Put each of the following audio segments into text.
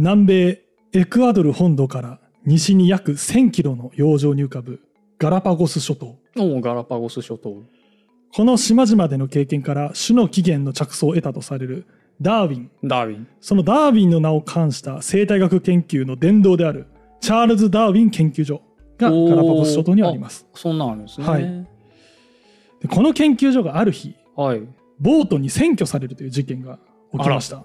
南米エクアドル本土から西に約1000キロの洋上に浮かぶガラパゴス諸島。おおガラパゴス諸島この島々での経験から種の起源の着想を得たとされるダーウィン。ダーウィンそのダーウィンの名を冠した生態学研究の殿堂であるチャールズ・ダーウィン研究所がガラパゴス諸島にはあります。そんなんあるんですねはいでこの研究所がある日、はいボートに占拠されるという事件が起きました。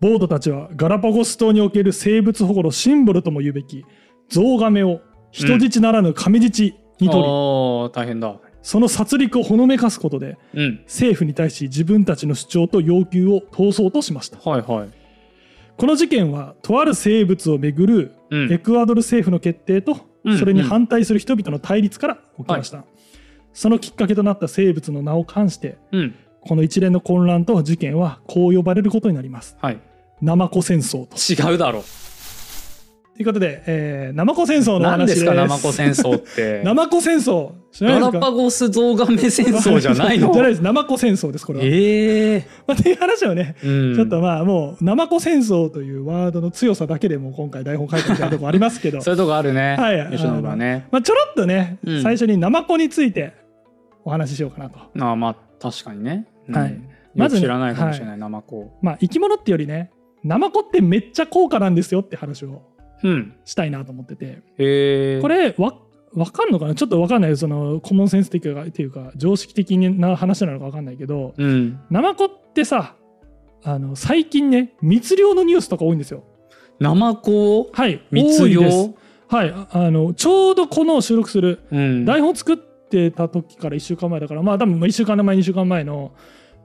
ボートたちはガラパゴス島における生物保護のシンボルとも言うべきゾウガメを人質ならぬ亀質に取り、ああ大変だ。その殺戮をほのめかすことでうん。政府に対し自分たちの主張と要求を通そうとしました。はいはい。この事件はとある生物をめぐるうん。エクアドル政府の決定とうんそれに反対する人々の対立から起きました、そのきっかけとなった生物の名を冠してうん。この一連の混乱と事件はこう呼ばれることになります。はいナマコ戦争と。違うだろ。ということで、えー、ナマコ戦争のお何で話ですすかナマコ戦争って。ナマコ戦争。ガラパゴスゾウガメ戦争。じゃないの？じゃないです。ナマコ戦争ですこれは、ええまあ、っていう話をねうん。ちょっとまあもうナマコ戦争というワードの強さだけでも今回台本書いてみたいなところありますけど。そういうとこあるねはい。吉野がね。まあ、ちょろっとね、うん。最初にナマコについてお話ししようかなと。ああまあ確かにね。うん。はい。まず知らないかもしれないナマコまあ生き物ってよりねナマコってめっちゃ高価なんですよって話をうん。したいなと思ってて。へえこれわわかんのかな？ちょっとわかんないそのコモンセンス的かっていうか常識的な話なのかわかんないけどうん。ナマコってさあの最近ね密漁のニュースとか多いんですよ。ナマコはい密多いです。漁はいああのちょうどこの収録する。うん。台本作ってた時から1週間前だからまあ多分1週間前2週間前の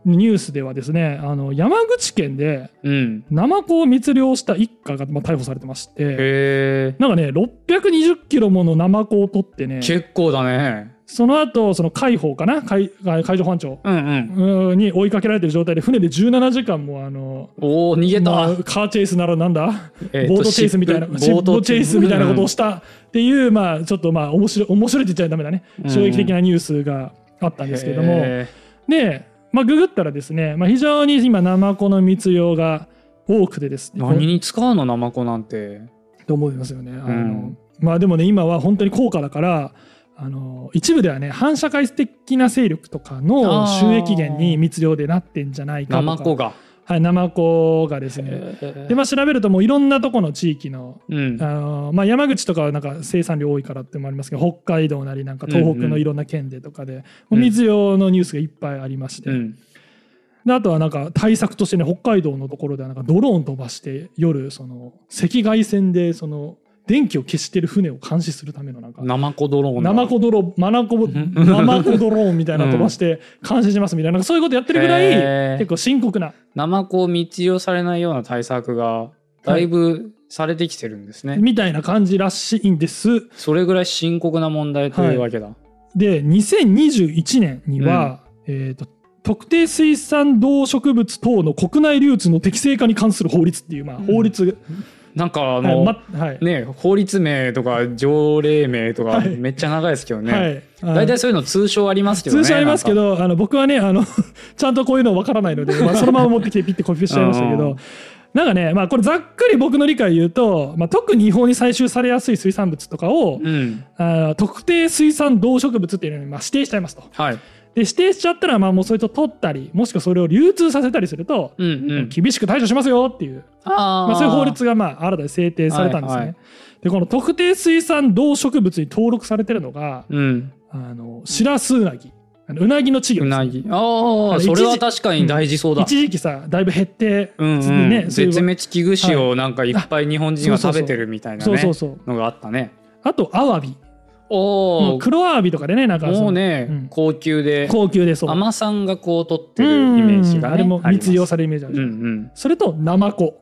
ニュースではですねあの山口県でうん。ナマコを密漁した一家が、まあ、逮捕されてましてへえなんかね620キロものナマコを取ってね結構だね。その後その海保かな？海海上保安庁うんうん。うんに追いかけられてる状態で船で17時間もあのおお逃げた、まあカーチェイスならなんだ？えーとボートチェイスみたいなシップシップチェイスみたいなことをししたっていう、まあちょっとまあ面白い面白いって言っちゃダメだね。うん衝撃的なニュースがあったんですけども、へで、まあ、ググったらですね、まあ、非常に今ナマコの密漁が多くてですねー何に使うのナマコなんて。と思いますよね。あのん。まあでもね今は本当に高価だからあの一部ではね反社会的な勢力とかの収益源に密漁でなってんじゃないかとか。ナマコがはい、ナマコがですね。へでまあ調べるともういろんなとこの地域のうん。あのまあ、山口とかはなんか生産量多いからってのもありますけど北海道なりなんか東北のいろんな県でとかで、もう水用のニュースがいっぱいありまして、うん。であとはなんか対策としてね北海道のところではなんかドローン飛ばして夜その赤外線でその電気を消してる船を監視するためのなんかナマコドローンだナマコドローンマナコナマコドローンみたいなの飛ばして監視しますみたいな。そういうことやってるぐらへいー。結構深刻な。ナマコを密漁されないような対策がだいぶされてきてるんですね、みたいな感じらしいんです。それぐらい深刻な問題というわけだ、で2021年には、えー、と特定水産動植物等の国内流通の適正化に関する法律っていう、まあ、法律、なんかあはいの、まはい。ね法律名とか条例名とかはい。めっちゃ長いですけどね、大体そういうの通称ありますけどね通称ありますけどあの僕はねあの ちゃんとこういうの分からないので、まあ、そのまま持ってきてピッてコピペしちゃいましたけうん。ど。なんかね、まあ、これざっくり僕の理解言うと、まあ、特に違法に採集されやすい水産物とかを、うん。あ特定水産動植物っていうのにまあ指定しちゃいますと。はいで指定しちゃったらまあもうそれと取ったりもしくはそれを流通させたりすると、うんうん。厳しく対処しますよっていう。まあ、そういう法律がまあ新たに制定されたんですね。はいはい。でこの特定水産動植物に登録されてるのがうん。あのシラスウナギ。うなぎの稚魚ね。うなぎあのあそれは確かに大事そうだ、一時期さだいぶ減って、うんうん。絶滅危惧種をなんかいっぱい日本人が食べてるみたいなね。そうそうそう。のがあったね。あとアワビおお黒アワビとかでねなんかもうね、うん。高級で。高級でそう。甘さんがこう取ってるイメージがねうんあれも密漁されれるイメージあるうんじゃん、うんそれとナマコ。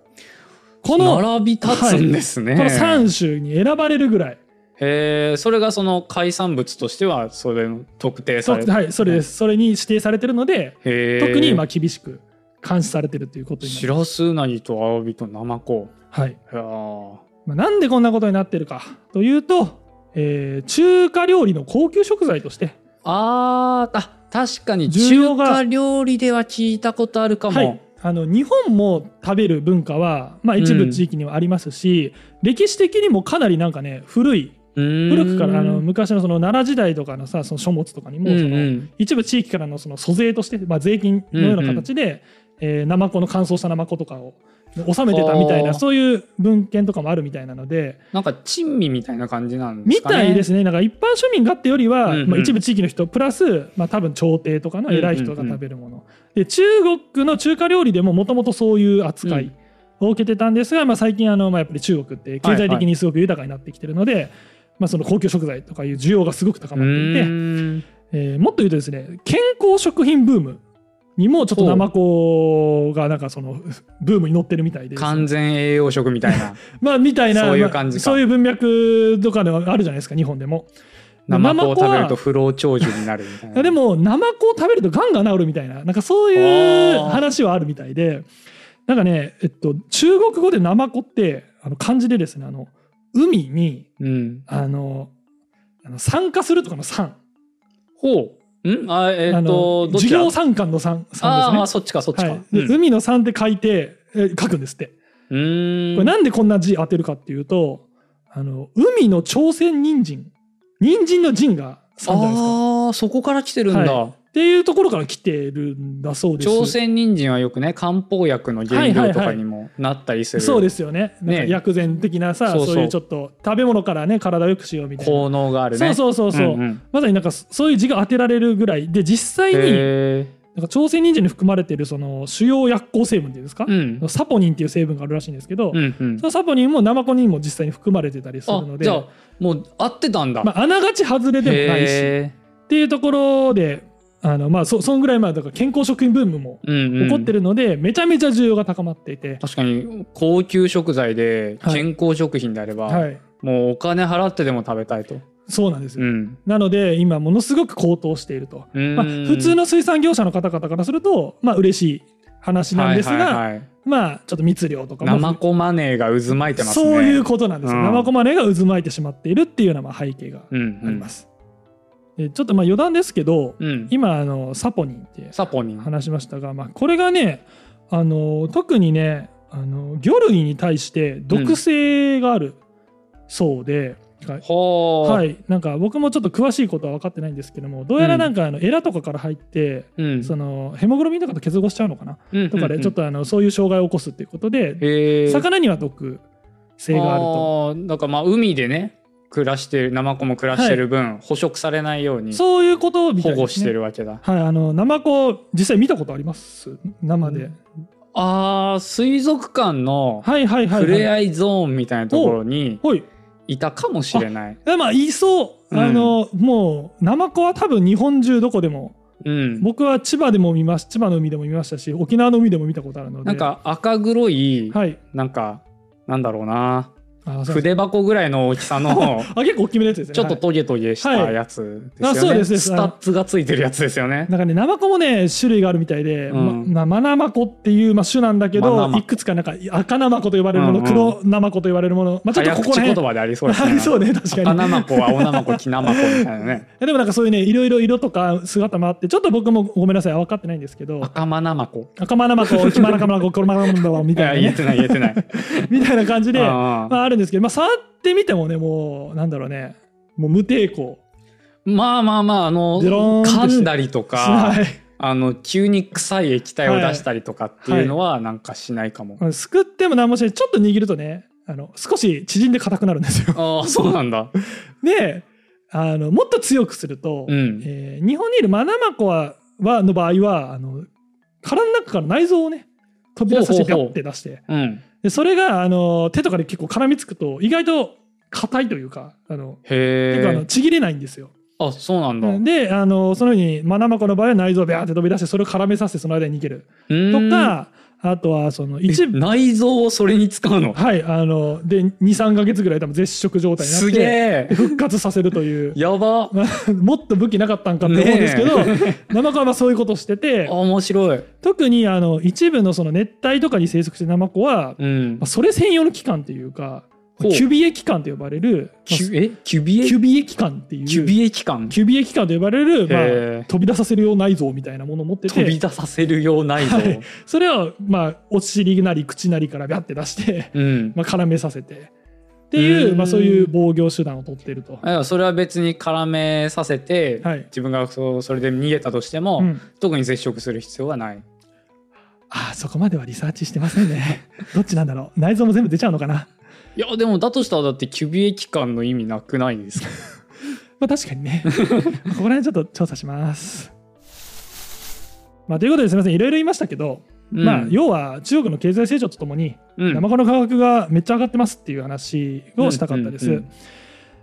この並び立つんですね、この3種に選ばれるぐらい。へえそれがその海産物としてはそれの特定されてはいそれです。それに指定されてるので特にまあ厳しく監視されてるということになしりますらすうなぎとアワビとナマコ。はい。いやー。まあ、なんでこんなことになってるかというと、えー中華料理の高級食材として。あーあ確かに。中華料理では聞いたことあるかも、はい。あの日本も食べる文化は、まあ、一部地域にはありますし、歴史的にもかなりなんかね古い。古くからあの昔のその奈良時代とかのさその書物とかにもその一部地域からのその租税として、まあ、税金のような形で、えー、ナマコの乾燥したナマコとかを収めてたみたいなそういう文献とかもあるみたいなのでなんか珍味みたいな感じなんですかね。みたいですね。なんか一般庶民がってよりは、うんうん、まあ、一部地域の人プラス、まあ、多分朝廷とかの偉い人が食べるもの、うんうんうん、で中国の中華料理でももともとそういう扱いを受けてたんですが、まあ、最近あの、まあ、やっぱり中国って経済的にすごく豊かになってきてるので、はいはい、まあ、その高級食材とかいう需要がすごく高まっていて、えー、もっと言うとですね健康食品ブームにもちょっとナマコがなんかそのブームに乗ってるみたいで。完全栄養食みたいな。まあみたいなそういう感じか、まあ、そういう文脈とかではあるじゃないですか日本でも。ナマコを食べると不老長寿になるみたいな。でもナマコを食べるとがんが治るみたいな。なんかそういう話はあるみたいで。なんかねえっと中国語でナマコってあの漢字でですねあの海に、うん、あのあの参加するとかの酸ほうん？あえー、っと授業参観の参ですね。あそっちかそっちか、はい。うん、海の参って書いて、え書くんですって。うん。これなんでこんな字当てるかっていうとあの海の朝鮮人参。人参の人が3じゃないですか？ああそこから来てるんだ、はいっていうところから来てるんだそうです。朝鮮人参はよくね漢方薬の原料とかにもなったりする、そうですよね。なんか薬膳的なさ、ね、そう。いうちょっと食べ物からね体をよくしようみたいな。効能があるね。そうそうそうそう、うんうん、まさになんかそういう字が当てられるぐらい。で実際になんか朝鮮人参に含まれているその主要薬効成分っていうんですか、うん、サポニンっていう成分があるらしいんですけど、うんうん、そのサポニンもナマコにも実際に含まれてたりするのでじゃあもう合ってたんだ、まあ、あながち外れでもないし。っていうところであのまあそそんぐらいまあだから健康食品ブームも起こってるので、めちゃめちゃ需要が高まっていて。確かに高級食材で健康食品であれば、はい、もうお金払ってでも食べたいと。そうなんですよ、うん、なので今ものすごく高騰していると、まあ、普通の水産業者の方々からするとまあ嬉しい話なんですが、はいはいはい、まあちょっと密漁とかも。生コマネーが渦巻いてますね。そういうことなんですよ、うん、生コマネーが渦巻いてしまっているっていうようなまあ背景があります、ちょっとまあ余談ですけど、うん、今あのサポニンって話しましたが、まあ、これがねあの特にねあの魚類に対して毒性があるそうで、うん、はい、なんか僕もちょっと詳しいことは分かってないんですけどもどうやらなんかあのエラとかから入って、うん、そのヘモグロビンとかと結合しちゃうのかな、うん、とかでちょっとあのそういう障害を起こすっていうことで、魚には毒性があると。だからまあ海でね暮らしてるナマコも暮らしてる分、はい、捕食されないようにそういうことみたい、ね、保護してるわけだ。はいあのナマコ実際見たことあります？生で、うん、ああ水族館の触れ合いゾーンみたいなところにい。たかもしれない。あまあいそう、あのもうナマコは多分日本中どこでもうん、僕は千葉でも見まし千葉の海でも見ましたし沖縄の海でも見たことあるので。なんか赤黒い、はい、なんかなんだろうな筆箱ぐらいの大きさの あ結構大きめのやつですね。ちょっとトゲトゲしたやつですよね、そうですスタッズがついてるやつですよね。なんかねナマコもね種類があるみたいで、うん。ま、マナマコっていう、まあ、種なんだけどいくつかなんか赤ナマコと呼ばれるもの、うんうん、黒ナマコと呼ばれるもの、まあ、ちょっとここら辺。言葉でありそうですね。そうね確かに。赤ナマコ青ナマコ黄ナマコみたいなね。でもなんかそういうねいろいろ色とか姿もあってちょっと僕もごめんなさい分かってないんですけど。赤マナマコ赤マナマコ黄マナマコ黒マナマコみたいな、ね、言えてない言えてない。みたいな感じでまあ、あるんですけど、まあ、触ってみてもねもうなんだろうね。もう無抵抗。まあまあまああの噛んだりとか、あの急に臭い液体を出したりとかっていうのはなんかしないかも、はいはい、すくっても何もしない。ちょっと握るとねあの少し縮んで硬くなるんですよ。ああそうなんだ。であのもっと強くすると、うん、えー、日本にいるマナマコははの場合はあの殻の中から内臓をね飛び出させてって出して、うん、でそれがあの手とかで結構絡みつくと意外と硬いというかあの結構あのちぎれないんですよ。あそうなんだ。であのそのようにマナマコの場合は内臓をビャーって飛び出してそれを絡めさせてその間に逃げる。とかあとはその一部。内臓をそれに使うの？はいあので23か月ぐらい多分絶食状態になってすげえ。復活させるという。やば。もっと武器なかったんかって思うんですけどナマコはそういうことしてて面白い。特にあの一部のその熱帯とかに生息してるナマコは、うん。まあ、それ専用の器官っていうかキュビエ機関と呼ばれる、まあキュえ？キュビエ？キュビエ機関っていう。キュビエ機関？キュビエ機関と呼ばれる、まあ、飛び出させるよう内臓みたいなものを持って飛びて出させるようないぞ、はい。それを、まあ、お尻なり口なりからビャって出して、うん。まあ、絡めさせて。っていうう、ん。まあ、そういう防御手段を取ってると。それは別に絡めさせて、はい。自分がそうそれで逃げたとしても、うん。特に接触する必要はない。ああそこまではリサーチしてませんね。どっちなんだろう。内臓も全部出ちゃうのかないやでもだとしたらだってキュビエ機関の意味なくないですか？まあ確かにね。ここら辺ちょっと調査します。まあ、ということですみませんいろいろ言いましたけど、うんまあ要は中国の経済成長とともにうんナマコの価格がめっちゃ上がってますっていう話をしたかったです。うんうんうん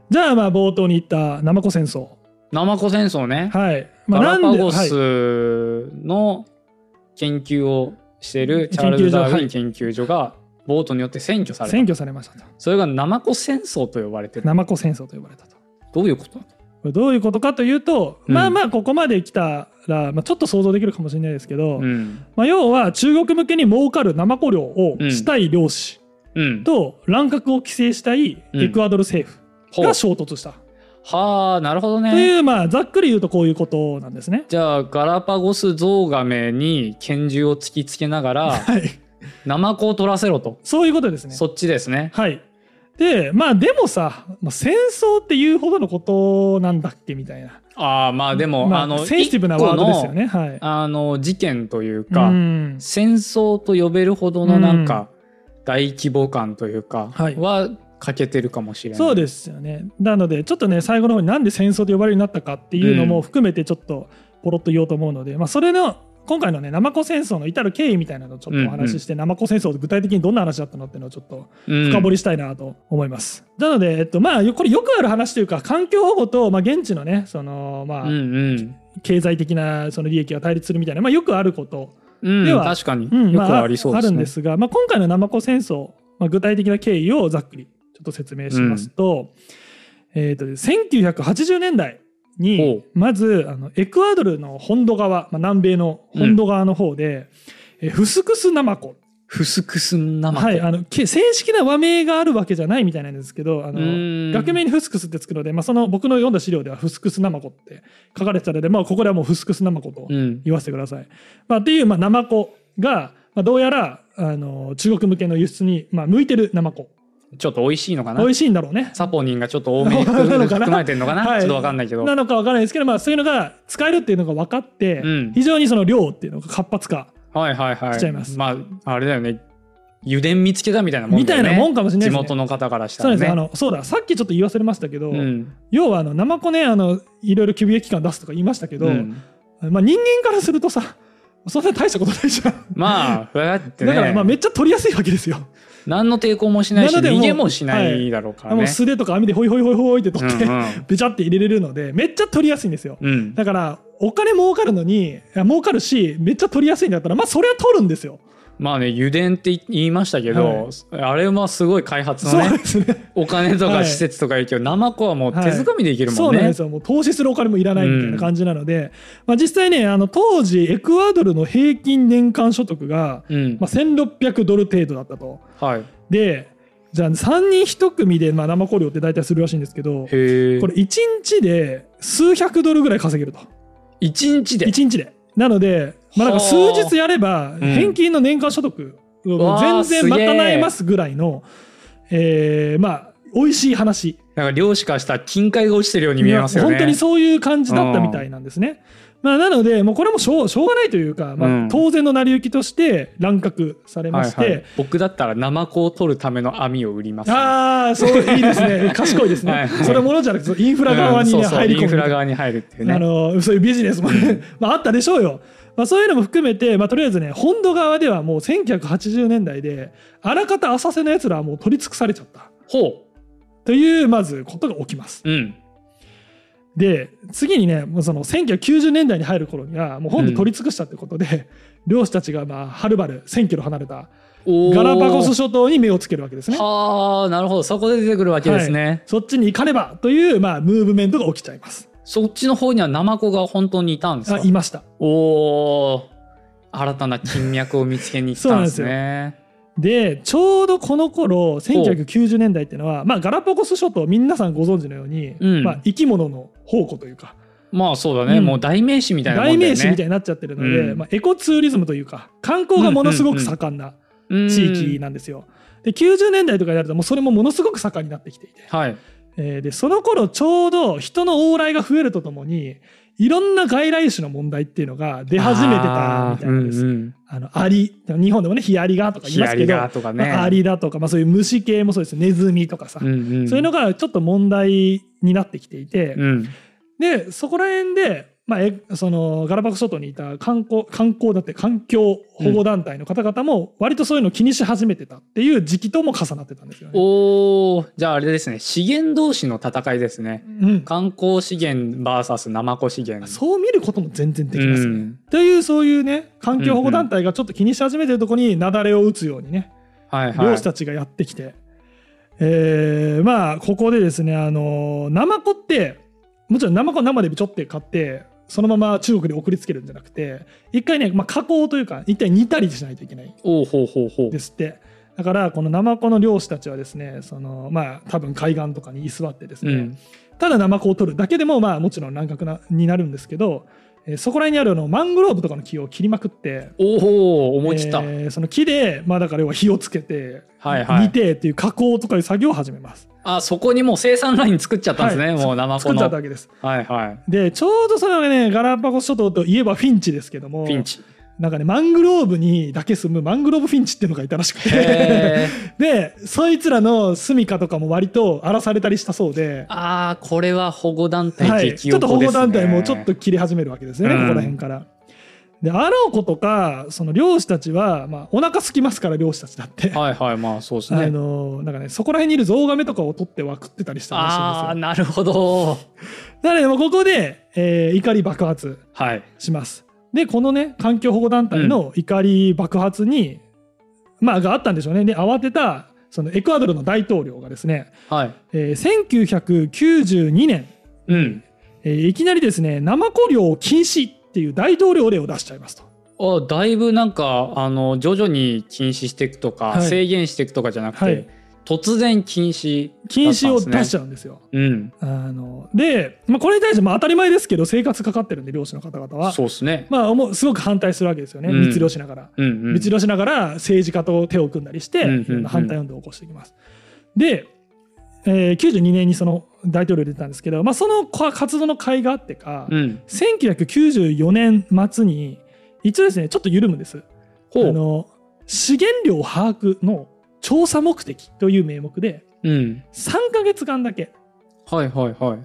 じゃあまあ冒頭に言ったナマコ戦争。ナマコ戦争ね、はい。まあ、ガラパゴはいスの研究をしているチャールズ・ダーウィン研究所がボートによって占拠された、占拠されましたと。それがナマコ戦争と呼ばれてる。ナマコ戦争と呼ばれたと。どういうこと？これどういうことかというと、うん。まあまあここまで来たら、まあ、ちょっと想像できるかもしれないですけど、うん。まあ、要は中国向けに儲かるナマコ漁をしたい漁師うん。と乱獲を規制したいエクアドル政府が衝突した、はあなるほどとねいうまあざっくり言うとこういうことなんですね。じゃあガラパゴスゾウガメに拳銃を突きつけながらはい、ナマコを取らせろと、そういうことですね。そっちですねはい。でまあでもさ、まあ、戦争っていうほどのことなんだっけみたいな、ああまあでも、まあ、あのセンシティブなワードですよね。はいあの事件といううか、ん戦争と呼べるほどのなんか大規模感というかはいは欠けてるかもしれない。そうですよね。なのでちょっとね最後の方になんで戦争と呼ばれるようになったかっていうのも含めてちょっとポロッと言おうと思うので、まあ、それの今回のねナマコ戦争の至る経緯みたいなのをちょっとお話しして、ナマコ戦争具体的にどんな話だったのっていうのをちょっとうん。深掘りしたいなと思います。なので、えっとまあ、これよくある話というか環境保護と、まあ、現地のねその、まあうんうん。経済的なその利益が対立するみたいな、まあ、よくあることうん、では確かに。うんまよくありそうですね。あるんですが、まあ、今回のナマコ戦争、まあ、具体的な経緯をざっくりちょっと説明しますと,、えー、と1980年代ほにう。まずあのエクアドルの本土側、まあ、南米の本土側の方で、えーフスクスナマコ。フスクスナマコ。はい、あのけ正式な和名があるわけじゃないみたいなんですけどあの学名にフスクスってつくので、まあ、その僕の読んだ資料ではフスクスナマコって書かれてたので、まあ、ここではもうフスクスナマコとうん。言わせてください。まあ、っていう、まあ、ナマコが、まあ、どうやらあの中国向けの輸出に、まあ、向いてるナマコちょっと美味しいのかな？美味しいんだろうね。サポニンがちょっと多めに含まれてるのかな、はいちょっとわかんないけど。なのかわからないですけど、まあ、そういうのが使えるっていうのが分かって、うん非常にその量っていうのが活発化はいはいはい。しちゃいますまあ、あれだよね。油田見つけたみたいなもんね。たいなもんかもしれないね。元の方からしたそうらね。ですあのそうださっきちょっと言い忘れましたけど、うん。要はあのナマコねあのいろいろキュビエ期間出すとか言いましたけど、うんまあ、人間からするとさそんな大したことないじゃん。まあ、だってね。だからまあめっちゃ取りやすいわけですよ。何の抵抗もしないし逃げもしないだろうからね。もう素手とか網でホイホイホイホイって取って、うんうん べちゃって入れれるのでめっちゃ取りやすいんですよ。うん、だからお金儲かるのに儲かるしめっちゃ取りやすいんだったらまあそれは取るんですよ。まあね油田って言いましたけど、あれはすごい開発のねね。お金とはいか施設とかいるけど、ナマコはもう手づかみでいけるもね。そうんなんですよもう投資するお金もいらないみたいな感じなので、まあ、実際ねあの当時エクアドルの平均年間所得が、うんまあ、1600ドル程度だったと。はい。でじゃあ3人1組でまあ生コ漁って大体するらしいんですけど。これ1日で数百ドルぐらい稼げると一日で？1日でなので、まあ、なんか数はあ日やればん。返金の年間所得全然賄えますぐらいの、えーまあ美味しい話なんか漁師からしたら金塊が落ちてるように見えますよね。本当にそういう感じだったみたいなんですね。まあ、なのでもうこれもしょうしょうがないというか、まうん。あ、当然の成り行きとして乱獲されまして、はいはい、僕だったらナマコを取るための網を売ります、ああそういいですね。賢いですね、はい。はいそれものじゃなくてインフラ側に、ねうんそうそう入り込む。インフラ側に入るっていうね。あのそういうビジネスもね、まあ、あったでしょうよ。まあ、そういうのも含めて、まあ、とりあえずね本土側ではもう1980年代であらかた浅瀬のやつらはもう取り尽くされちゃった。ほというまずことが起きます。う。うん。で次にねもうその1990年代に入る頃にはもう本土取り尽くしたってことで、漁師たちがまあはるばる1000キロ離れたガラパゴス諸島に目をつけるわけですね。はあなるほどそこで出てくるわけですね。そっちに行かねばという、まあ、ムーブメントが起きちゃいます。そっちの方にはナマコが本当にいたんですか？あいました。おお新たな金脈を見つけに行ったんですね。でちょうどこの頃1990年代っていうのは、まあ、ガラパゴス諸島皆さんご存知のように、うん。まあ、生き物の宝庫というか。まあそうだね、うん。もう代名詞みたいなも代名詞みたいになっちゃってるので、うん。まあ、エコツーリズムというか観光がものすごく盛んなうん地域なんですよ。で90年代とかになるともうそれもものすごく盛んになってきていて、はい。えーでその頃ちょうど人の往来が増えるとともにいろんな外来種の問題っていうのが出始めてたみたいです。あーうんうん。アリ日本でもねヒアリがとか言いますけどヒアリがとかね。まあアリだとか、まあ、そういう虫系もそうですネズミとかさ、うんうん。そういうのがちょっと問題になってきていて、うん。でそこら辺で、まあ、えそのガラパゴス諸島にいた観光観光だって環境保護団体の方々も割とそういうのを気にし始めてたっていう時期とも重なってたんですよね。おー。じゃああれですね。資源同士の戦いですね。うん。観光資源 VS ナマコ資源。そう見ることも全然できますね。うん。というそういうね環境保護団体がちょっと気にし始めてるところに雪崩を打つようにねはいはい。漁師たちがやってきて、えーまあここでですねあのナマコってもちろんナマコ生でちょって買ってそのまま中国に送りつけるんじゃなくて一回ね、まあ、加工というか一回煮たりしないといけないおうほうほうほう。ですって。だからこのナマコの漁師たちはですねそのまあ多分海岸とかに居座ってですね、うん。ただナマコを取るだけでもまあもちろん乱獲なになるんですけど、えーそこら辺にあるあのマングローブとかの木を切りまくっておお思い切った、えーその木で、まあ、だから要は火をつけて、はいはい。煮てっていう加工とかいう作業を始めます。あそこにもう生産ライン作っちゃったんですね、はい。もうナマコ作っちゃのったわけです。はいはい。でちょうどそれはねガラパゴス諸島といえばフィンチですけどもピンチなんかねマングローブにだけ住むマングローブフィンチっていうのがいたらしくて。でそいつらの住処とかも割と荒らされたりしたそうで。あーこれは保護団体はい、激ちょっと保護団体もちょっと切り始めるわけですよね、うん。ここら辺から。であろうことかその漁師たちは、まあ、お腹空きますから漁師たちだって、はいはいまあそうですあねのなんかねそこら辺にいるゾウガメとかを取っては食ってたりしたらしいんですよ。ああ。なるほど。なのでもうここで、えー怒り爆発はい。します。でこのね環境保護団体の怒り爆発に、まあがあったんでしょうね。で慌てたそのエクアドルの大統領がですね、はい。えー1992年、うん。えーいきなりですねナマコ漁を禁止っていう大統領令を出しちゃいますと。あだいぶなんかあの徐々に禁止していくとか、はい。制限していくとかじゃなくて、はい突然禁止禁止を出しちゃゃうんですよ。うん。あので、まあ、これに対してまあ当たり前ですけど生活かかってるんで漁師の方々は、そうですね。まあ、すごく反対するわけですよね、うん。密漁しながら。うんうん。密漁しながら政治家と手を組んだりして、うんうんうん。反対運動を起こしていきます。で、えー92年にその大統領出たんですけど、まあ、その活動の甲斐があってか、うん。1994年末に一応ですねちょっと緩むんです。あの資源量把握の調査目的という名目でうん。3ヶ月間だけはいはいはい。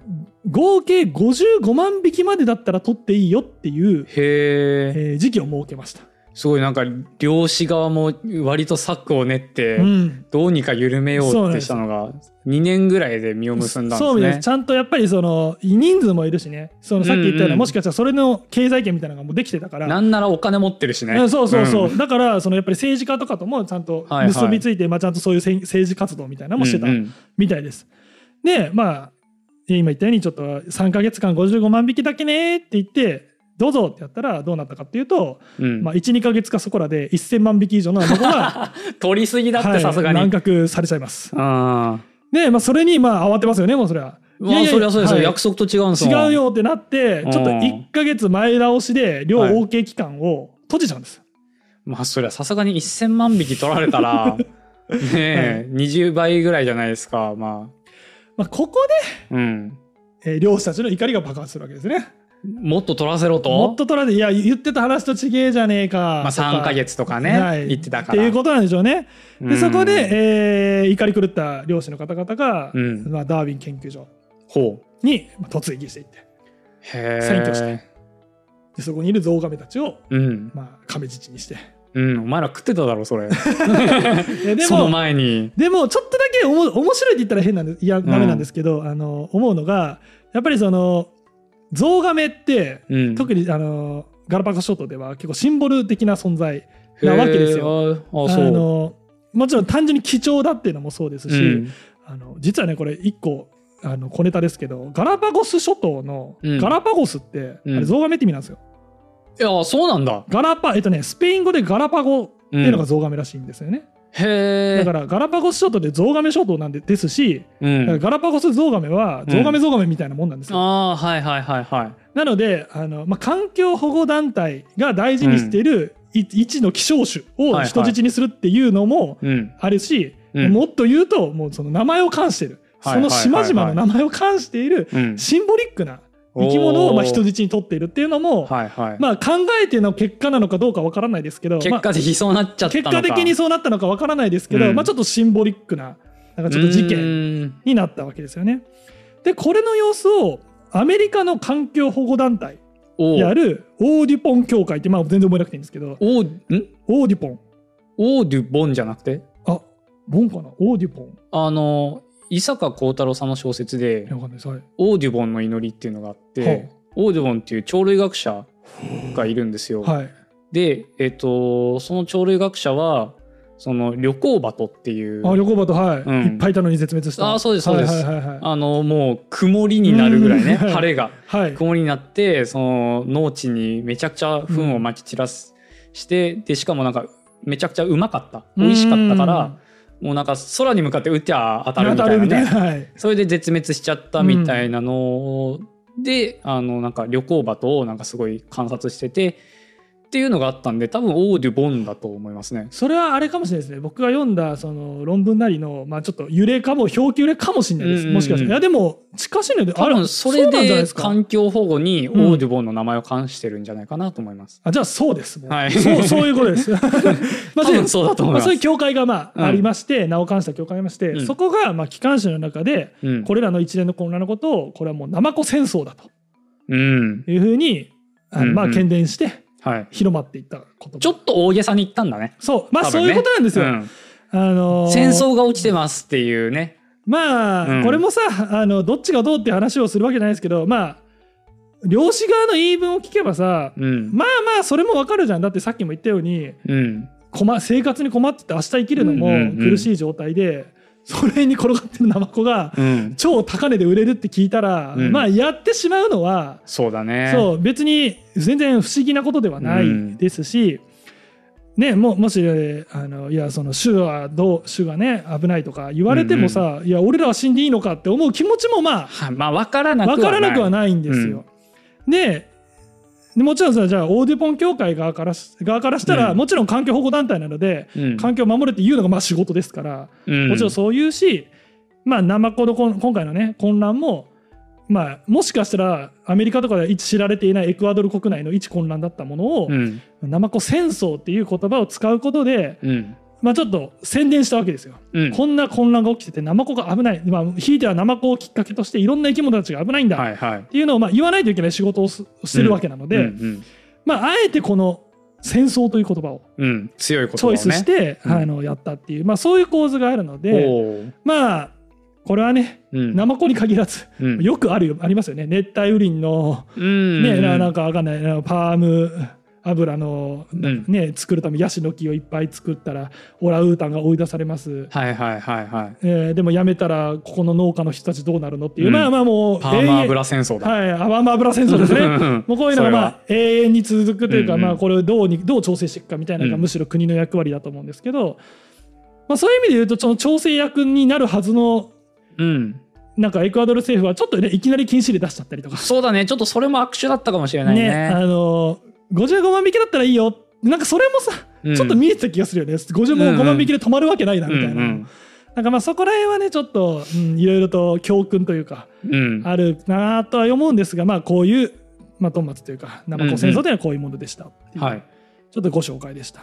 合計55万匹までだったら取っていいよっていう、へええー時期を設けました。すごいなんか漁師側も割と策を練って、うん。どうにか緩めよそうってしたのが2年ぐらいで実を結んだんですね。そうです。ちゃんとやっぱりその人数もいるしね。そのさっき言ったような、うんうんもしかしたらそれの経済圏みたいなのがもうできてたから。なんならお金持ってるしね。うんそうそうそう、ん。だからそのやっぱり政治家とかともちゃんとはいはい。結びついて、まあ、ちゃんとそういう政治活動みたいなのもしてたみたいです。でまあ今言ったようにちょっと3か月間55万匹だけねって言ってどうぞってやったらどうなったかっていうと、うんまあ、12か月かそこらで1000万匹以上のナマコが、取りすぎだってさすがはい、に。乱獲されちゃいます。あで、まあ、それにまあ慌てますよねもうそれは。ーまあそりゃそうですよ、はい約束と違うんです違う。よってなってちょっとうん1か月前倒しで両 OK 期間を閉じちゃうんです。まあそりゃさすがに1000万匹取られたら ねえ、20倍ぐらいじゃないですかままあ、ここあうんで、えー漁師たちの怒りが爆発するわけですね。もっと取らせろと？もっと取られていや言ってた話と違えじゃねえか。まあとか。3ヶ月とかね、はい。言ってたから。っていうことなんでしょうね。うん。でそこで、えー怒り狂った漁師の方々が、うん。まあ、ダーウィン研究所ほう。にまあ突撃していって。へえ占拠して。でそこにいるゾウガメたちを、うん。まあ、亀質にして。うん。お前ら食ってただろそれ。でそのも前に。でもちょっとだけおも面白いって言ったら変なんでいやダメなんですけど、あの思うのがやっぱりそのゾウガメって、うん。特にあのガラパゴス諸島では結構シンボル的な存在なわけですよ。よあのもちろん単純に貴重だっていうのもそうですし、うん。あの実はねこれ一個あの小ネタですけどガラパゴス諸島の、うん。ガラパゴスって、うん。あれゾウガメって意味なんですよ。いやそうなんだ。ガラパえっとねスペイン語でガラパゴっていうのがゾウガメらしいんですよね。へえだからガラパゴス諸島でゾウガメ諸島なんでですし、うん、ガラパゴスゾウガメはゾウガメゾウガメみたいなもんなんですよ。ああはいはいはいはい。なのであの、まあ、環境保護団体が大事にしている、い一の希少種を人質にするっていうのもうん。あるし、うん。もっと言うともうその名前を冠してる、はいはいはいはい。その島々の名前を冠しているうん。シンボリックな生き物をまあ人質に取っているっていうのも、はいはい、まあ、考えての結果なのかどうかわからないですけど、まあ結果的にそうなっちゃったのか。結果的にそうなったのかわからないですけど、うん。まあ、ちょっとシンボリックななんかちょっと事件件になったわけですよね。でこれの様子をアメリカの環境保護団体おであるオーデュポン協会って、まあ、全然覚えなくていいんですけどオーん？オーデュポン。オーデュボンじゃなくて？あボンかな？オーデュポン。あの伊坂幸太郎さんの小説でいやわかんないです。はい「オーデュボンの祈り」っていうのがあって、はオーデュボンっていう鳥類学者がいるんですよ。はい。で、えっとその鳥類学者はその旅行バトっていうあ旅行バトはい、うん。いっぱいいたのに絶滅した。あそうですそうです。あのもう曇りになるぐらいねうん。晴れが。はい。曇りになってその農地にめちゃくちゃ糞をまき散らす、してでしかもなんかめちゃくちゃうまかった。美味しかったからもうなんか空に向かって撃っては当たるみ当たたいなね。たいな、はい、それで絶滅しちゃったみたいなので、あのなんか旅行バトをなんかすごい観察しててっていうのがあったんで多分オーデュボンだと思いますね。それはあれかもしれないですね。僕が読んだその論文なりの、まあ、ちょっと揺れかも表記揺れかもしれないです、うんうんうん。もしかしたらいやでも近しいので多あら分それで環境保護にオうんーデュボンの名前を冠してるんじゃないかなと思います。あじゃあそうです。はい。そうそういうことです。まあ多分そうだと思いまあ、ます。そういう教会がまあうん。ありまして、名を冠した教会がありまして、うん。そこがまあ機関誌の中でうん。これらの一連の混乱のことをこれはもうナマコ戦争だと。うん。いうふうにあのまあうん。うん喧伝してはい、広まっていったことちょっと大げさに言ったんだね。そうまあねそういうことなんですよ。うんあのー戦争が起きてますっていうね。まあ、うんこれもさあのどっちがどうっていう話をするわけじゃないですけどまあ漁師側の言い分を聞けばさうん。まあまあそれもわかるじゃんだってさっきも言ったようにうん。困生活に困ってて明日生きるのも苦しい状態で、それに転がってるナマコがうん。超高値で売れるって聞いたら、うんまあやってしまうのは、そうだね。そう別に全然不思議なことではないですし、ね、ももしあのいやその種はどう種がね危ないとか言われてもさ、いや俺らは死んでいいのかって思う気持ちもまあはいまあ分からなくは分ない。からなくはないんですよ。ででもちろんさじゃあオーディポン協会側からし側からしたら、うんもちろん環境保護団体なので、うん環境を守るっていうのがまあ仕事ですから、うんもちろんそういうし、まあ、ナマコの今回のね混乱も、まあ、もしかしたらアメリカとかでは一知られていないエクアドル国内の一混乱だったものを、うん。ナマコ戦争っていう言葉を使うことで、うん。まあ、ちょっと宣伝したわけですよ。うん。こんな混乱が起きててナマコが危ない、まあ、ひいてはナマコをきっかけとしていろんな生き物たちが危ないんだ。っ。ていうのをまあ言わないといけない仕事をすしてるわけなので、うんまあ、あえてこの戦争という言葉をうん。うん、強いことチョイスして、うん。あのやったっていう、まあ、そういう構図があるのでまあこれはねうん。ナマコに限らず、うん。よくあるよありますよね。熱帯雨林の、うん。ねななんかわかんないあのパーム油の、んね、作るためヤシの木をいっぱい作ったらオランウータンが追い出されます。はいはいはいはい。えーでもやめたらここの農家の人たちどうなるのっていう、うんまあまあもうパーマー油戦争だ。はい、パーマ油戦争ですね。う んもうこういうのがまあ永遠に続くというか、うんうんまあこれをどうにどう調整していくかみたいなのがうんむしろ国の役割だと思うんですけど、まあそういう意味で言うとその調整役になるはずのうん。なんかエクアドル政府はちょっとねいきなり禁止令出しちゃったりとか、そうだね。ちょっとそれも握手だったかもしれないねあね。の55万匹だったらいいよ。なんかそれもさ、うん。ちょっと見えてた気がするよね。55万匹で止まるわけないなみたいな、うん。うんな。んかまあそこら辺はねちょっと、うん、いろいろと教訓というかうん。あるなとは思うんですがまあこういう、まあ、トンマツというかナマコ戦争というのはこういうものでしたっていう。はい。ちょっとご紹介でした。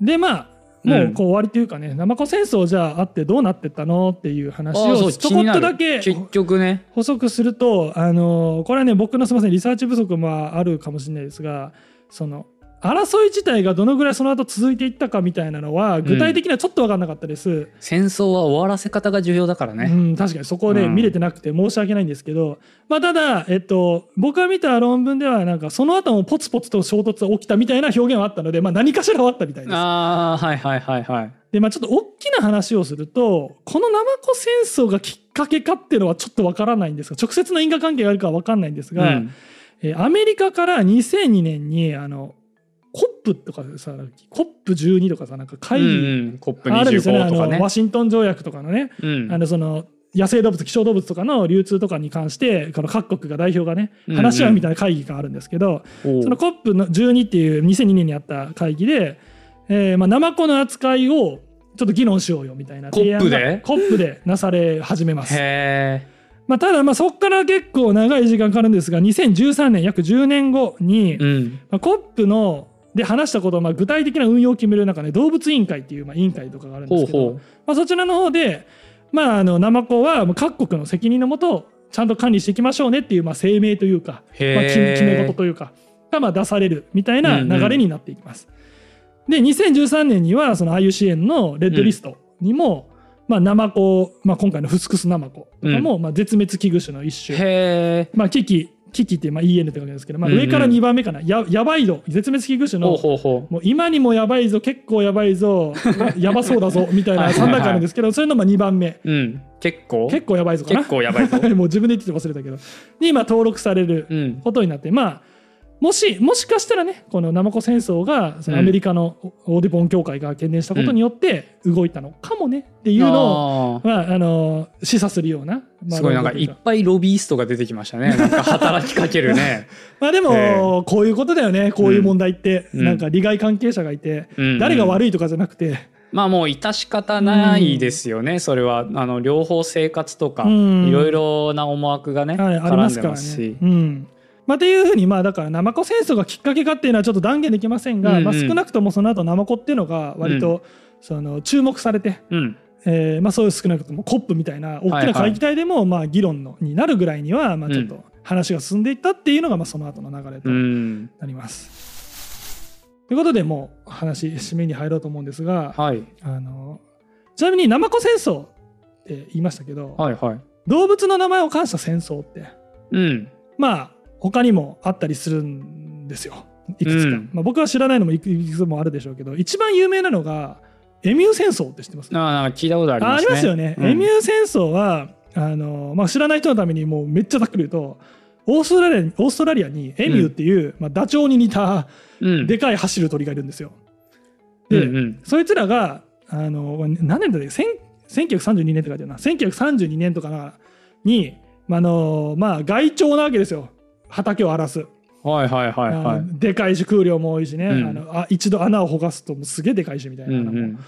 でまあもうこう終わりというかね、ナマコ戦争じゃああってどうなってったのっていう話をちょこっとだけ結局ね。補足するとあのこれはね僕のすみませんリサーチ不足もあるかもしれないですがその争い自体がどのぐらいその後続いていったかみたいなのは具体的にはちょっと分かんなかったです。戦争は終わらせ方が重要だからうね。ん、確かにそこをね、うん見れてなくて申し訳ないんですけど、まあ、ただ、えっと、僕が見た論文ではなんかその後もポツポツと衝突が起きたみたいな表現はあったので、まあ、何かしらはあったみたいです。ああ、はいはいはいはい。でまあ、ちょっと大きな話をするとこのナマコ戦争がきっかけかっていうのはちょっとわからないんですが直接の因果関係があるかはわかんないんですが、うんえーアメリカから2002年にあのコップとかでさコップ12とかさなんか会議、うんうんコップあるんですよねあ25とかねのワ。シントン条約とかのね、うんあのその野生動物希少動物とかの流通とかに関してこの各国が代表がね話し合うみたいな会議があるんですけど、おうその COP の12っていう2002年にあった会議で、えーまあ、ナマコの扱いをちょっと議論しようよみたいな提案が COP で COP でなされ始めます。へまあ、ただまあそこから結構長い時間かかるんですが2013年約10年後に、え。うん。まあ、COP ので話したことをまあ具体的な運用を決める中で動物委員会っていうまあ委員会とかがあるんですけどまあ、そちらの方で、まあ、あのナマコは各国の責任のもとちゃんと管理していきましょうねっていうまあ声明というか。まあ、決め事というかがまあ出されるみたいな流れになっていきます。で2013年にはその IUCN のレッドリストにも、まあ、ナマコ、まあ、今回のフスクスナマコとかも、まあ、絶滅危惧種の一種。まあ、危機危機ってまあ EN ってわけですけど、まあ、うんうん上から2番目かな、ややばい度絶滅危惧種のもう今にもやばいぞ結構やばいぞ やばそうだぞみたいなはいはいはい3段階あるんですけどそれのまあ2番目う。うん。結構結構やばいぞかな結構やばいぞ。もう自分で言ってて忘れたけどに今登録されるうん。ことになってまあもしもしかしたらねこのナマコ戦争がそのアメリカのオーディポン協会が懸念したことによって動いたのかもねっていうのを、あまあ、あの示唆するような、ーまあ、すごいなんかいっぱいロビーストが出てきましたね。なんか働きかけるね。まあでえもこういうことだよね。こういう問題って、うん。なんか利害関係者がいて、うん。誰が悪いとかじゃなくて、まあもう致し方ないですよね、それは。あの両方生活とか、うん。いろいろな思惑がね、はい、あり絡んでますし、。ねうんまあ、っていうふうにまあだからナマコ戦争がきっかけかっていうのはちょっと断言できませんが、うんうん。まあ、少なくともその後ナマコっていうのが割とその注目されて、うん、えーまあ、そういう少なくともコップみたいな大きな会議体でもまあ議論のになるぐらいにはまあちょっと話が進んでいったっていうのがまあその後の流れとうん、なります。ということでもう話締めに入ろうと思うんですが、はい、あのちなみにナマコ戦争って言いましたけど、はい、はい。動物の名前を冠した戦争ってうん、まあ他にもあったりするんですよ。いくつか、うん。まあ、僕は知らないのもいくつもあるでしょうけど一番有名なのがエミュー戦争って知ってます？あーなんか聞いたことありあますね。ありますよね、うん。エミュー戦争はあの、まあ、知らない人のためにもうめっちゃざっくり言うとオーストラリアにオーストラリアにエミューっていう、まあ、ダチョウに似たうん、でかい走る鳥がいるんですよ。で、うんうん。そいつらがあの何年だっけ？千1932年って書いてあるな。1932年とかなに、まああのまあ、害鳥なわけですよ畑を荒らす、はいはいはいはあい。のでかいし空量も多いしね、うんあのあ一度穴をほがすともうすげえでかいしみたいなう。うん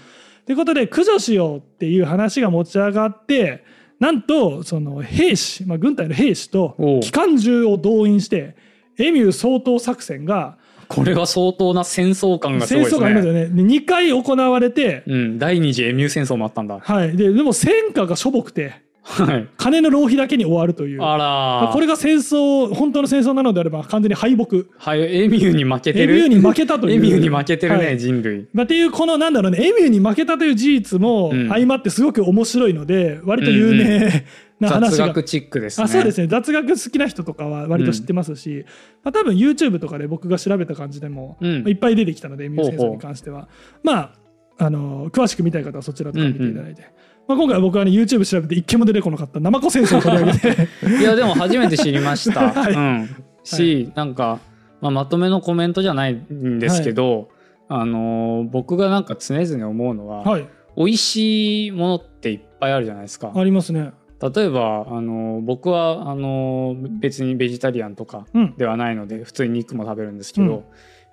ということで駆除しようっていう話が持ち上がってなんとその兵士、まあ、軍隊の兵士と機関銃を動員してエミュー掃討作戦がこれは相当な戦争感がすごいです戦争がありますね。よねで2回行われて、うん、第二次エミュー戦争もあったんだ。はい、ででも戦果がしょぼくてはい。金の浪費だけに終わるという。あら。ー。これが戦争本当の戦争なのであれば完全に敗北。はい、エミューに負けてる。エミューに負けたという。エミューに負けてるね、はい。人類。まあ、っていうこのなんだろうねエミューに負けたという事実もうん。相まってすごく面白いので割と有名な話が、雑学チックですね。あそうですね。雑学好きな人とかは割と知ってますし、まあ、多分 YouTube とかで僕が調べた感じでも、うん。まあいっぱい出てきたのでエミュー戦争に関しては。まああの詳しく見たい方はそちらとか見ていただいて、まあ、今回は僕はね YouTube 調べて一件も出てこなかった。ナマコ戦争を取り上げて。いやでも初めて知りました。はい。うん、し、なんか、まあ、まとめのコメントじゃないんですけど、あのー僕がなんか常々思うのは、はい。美味しいものっていっぱいあるじゃないですか。ありますね。例えば、あのー僕はあのー別にベジタリアンとかうん。ではないので普通に肉も食べるんですけど、うん。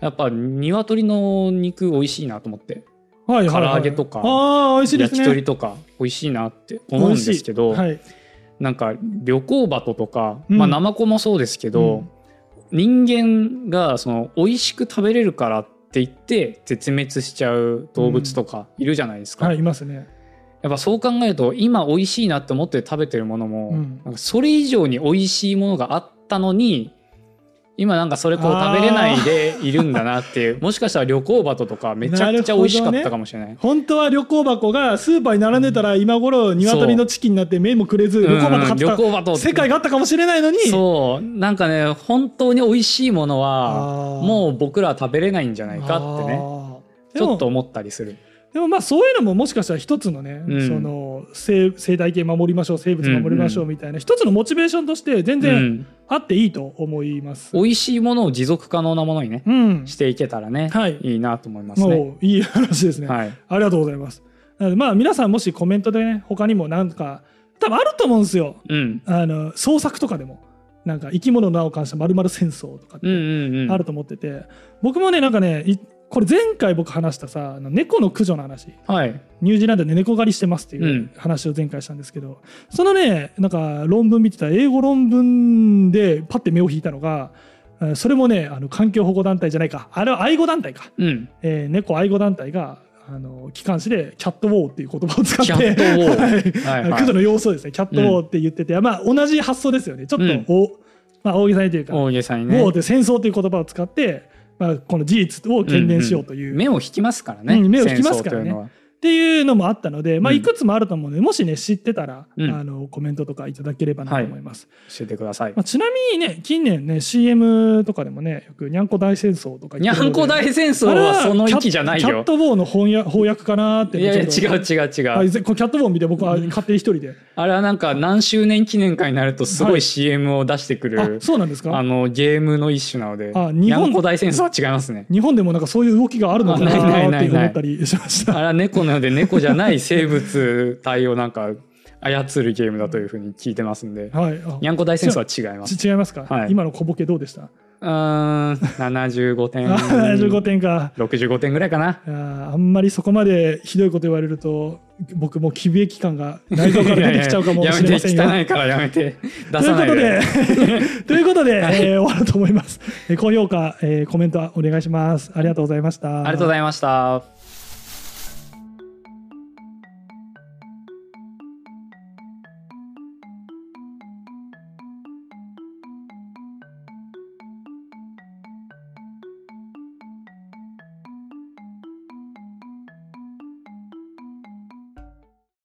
やっぱ鶏の肉美味しいなと思ってはいはい、はい、唐揚げとかああ美味しいですね。焼き鳥とか美味しいなって思うんですけど、はい。なんか旅行バトとか、うん。まあナマコもそうですけど、人間がその美味しく食べれるからって言って絶滅しちゃう動物とかいるじゃないですか、はいいますね。やっぱそう考えると今美味しいなって思って食べてるものも、うん。それ以上に美味しいものがあったのに今なんかそれこう食べれないでいるんだなっていうもしかしたら旅行バトとかめちゃくちゃ美味しかったかもしれない。本当は旅行箱がスーパーに並んでたら今頃鶏のチキンになって麺もくれずうん旅行箱買った世界があったかもしれないのに。そうなんかね本当に美味しいものはもう僕らは食べれないんじゃないかってね。ちょっと思ったりする。でもまあそういうのももしかしたら一つのね、うんその生生態系守りましょう生物守りましょうみたいな一つのモチベーションとして全う然んあっていいと思います。美味しいものを持続可能なものにね、うん、していけたらね、はいいいなと思いますね。もういい話ですね。はい。ありがとうございます。なのでまあ皆さんもしコメントでね他にもなんか多分あると思うんですよ。うん。あの創作とかでもなんか生き物の名を冠したまるまる戦争とかってうんうんうん。あると思ってて、僕もねなんかねいこれ前回僕話したさ猫の駆除の話。はい。ニュージーランドで猫狩りしてますっていううん。話を前回したんですけど、そのねなんか論文見てた英語論文でパッて目を引いたのがえーそれもねあの環境保護団体じゃないか。あれは愛護団体か、うん。えー猫愛護団体があの機関誌でキャットウォーっていう言葉を使って はい。はいはい。駆除の様子をですねキャットウォーって言ってて、まあ同じ発想ですよね。ちょっとお、まあ、大げさにというか、大げさにね。ウォーって戦争という言葉を使って、まあ、この事実を懸念しようという、目を引きますからね。うん目を引きますからねっていうのもあったので、まあ、うん。いくつもあると思うので、もしね知ってたら、うん。あのコメントとかいただければなと思います、教えてください。まあ、。ちなみにね近年ね CM とかでもねよくにゃんこ大戦争とかにゃんこ大戦争はその域じゃないよ。キャッ。トウォーの翻訳翻訳かなっていやいや違う違う違う。キャットウォー見て僕は勝手に一人で、あれはなんか何周年記念会になるとすごはい。い CM を出してくある、そうなんですか？あのゲームの一種なので、あ日本にゃんこ大戦争は違いますね。日本でもなんかそういう動きがあるのかあなって思ったりしました。あれは猫なので猫じゃない生物体をなんか操るゲームだというふうに聞いてますんで、はいあにゃんこ大戦争は違います。ち違いますか、はい今の小ボケどうでした？うーん、75点。75点か65点ぐらいかな。いやーあんまりそこまでひどいこと言われると僕も気冷え期間が内臓から出てきちゃうかもしれませんよ。やめて汚いからやめて出ということさないででということで、えー終わると思います。えー高評価、えーコメントお願いします。ありがとうございました。ありがとうございました